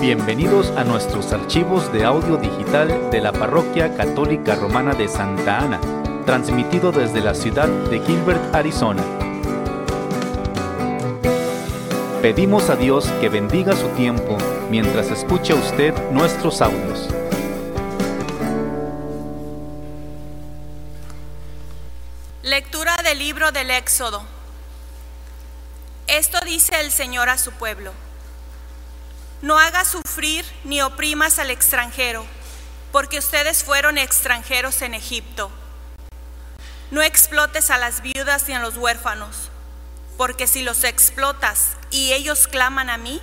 Bienvenidos a nuestros archivos de audio digital de la Parroquia Católica Romana de Santa Ana, transmitido desde la ciudad de Gilbert, Arizona. Pedimos a Dios que bendiga su tiempo mientras escucha usted nuestros audios. Lectura del libro del Éxodo. Esto dice el Señor a su pueblo. No hagas sufrir ni oprimas al extranjero, porque ustedes fueron extranjeros en Egipto. No explotes a las viudas ni a los huérfanos, porque si los explotas y ellos claman a mí,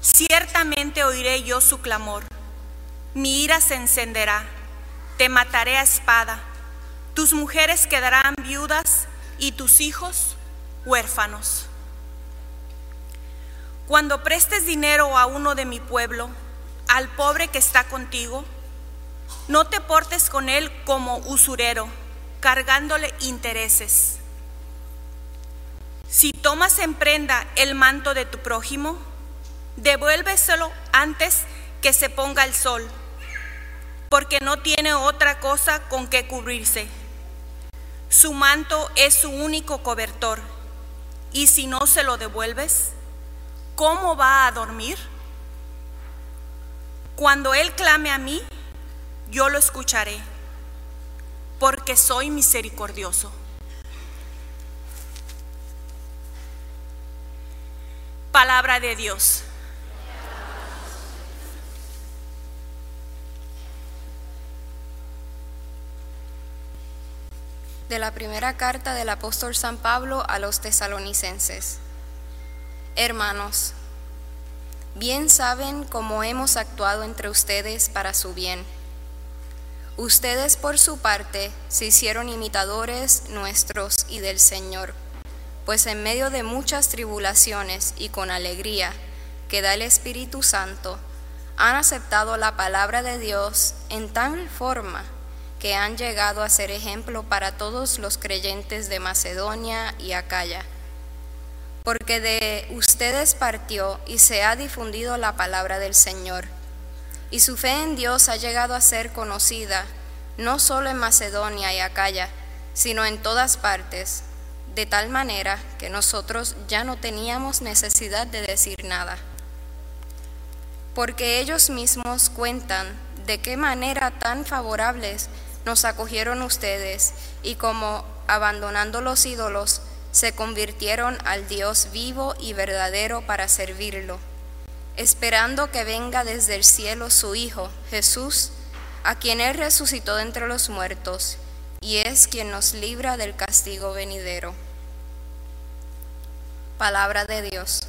ciertamente oiré yo su clamor. Mi ira se encenderá, te mataré a espada, tus mujeres quedarán viudas y tus hijos huérfanos. Cuando prestes dinero a uno de mi pueblo, al pobre que está contigo, no te portes con él como usurero, cargándole intereses. Si tomas en prenda el manto de tu prójimo, devuélveselo antes que se ponga el sol, porque no tiene otra cosa con que cubrirse. Su manto es su único cobertor, y si no se lo devuelves, ¿cómo va a dormir? Cuando Él clame a mí, yo lo escucharé, porque soy misericordioso. Palabra de Dios. De la primera carta del apóstol San Pablo a los tesalonicenses. Hermanos, bien saben cómo hemos actuado entre ustedes para su bien. Ustedes por su parte se hicieron imitadores nuestros y del Señor, pues en medio de muchas tribulaciones y con alegría que da el Espíritu Santo, han aceptado la palabra de Dios en tal forma que han llegado a ser ejemplo para todos los creyentes de Macedonia y Acaya porque de ustedes partió y se ha difundido la palabra del Señor. Y su fe en Dios ha llegado a ser conocida, no solo en Macedonia y Acaya, sino en todas partes, de tal manera que nosotros ya no teníamos necesidad de decir nada. Porque ellos mismos cuentan de qué manera tan favorables nos acogieron ustedes y como, abandonando los ídolos, se convirtieron al Dios vivo y verdadero para servirlo, esperando que venga desde el cielo su Hijo, Jesús, a quien Él resucitó de entre los muertos, y es quien nos libra del castigo venidero. Palabra de Dios.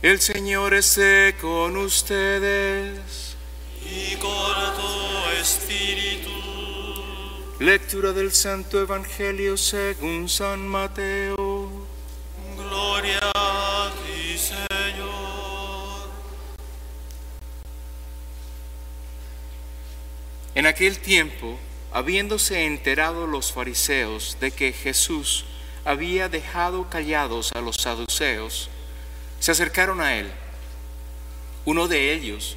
El Señor esté con ustedes y con tu espíritu. Lectura del Santo Evangelio según San Mateo. Gloria a ti, Señor. En aquel tiempo, habiéndose enterado los fariseos de que Jesús había dejado callados a los saduceos, se acercaron a él. Uno de ellos,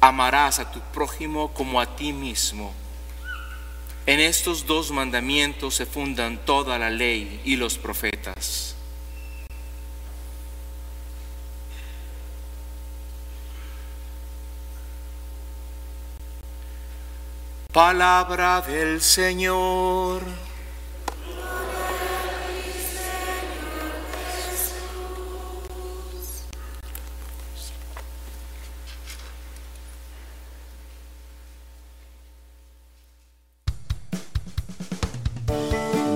amarás a tu prójimo como a ti mismo. En estos dos mandamientos se fundan toda la ley y los profetas. Palabra del Señor.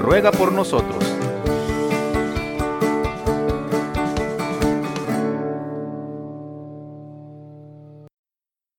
ruega por nosotros.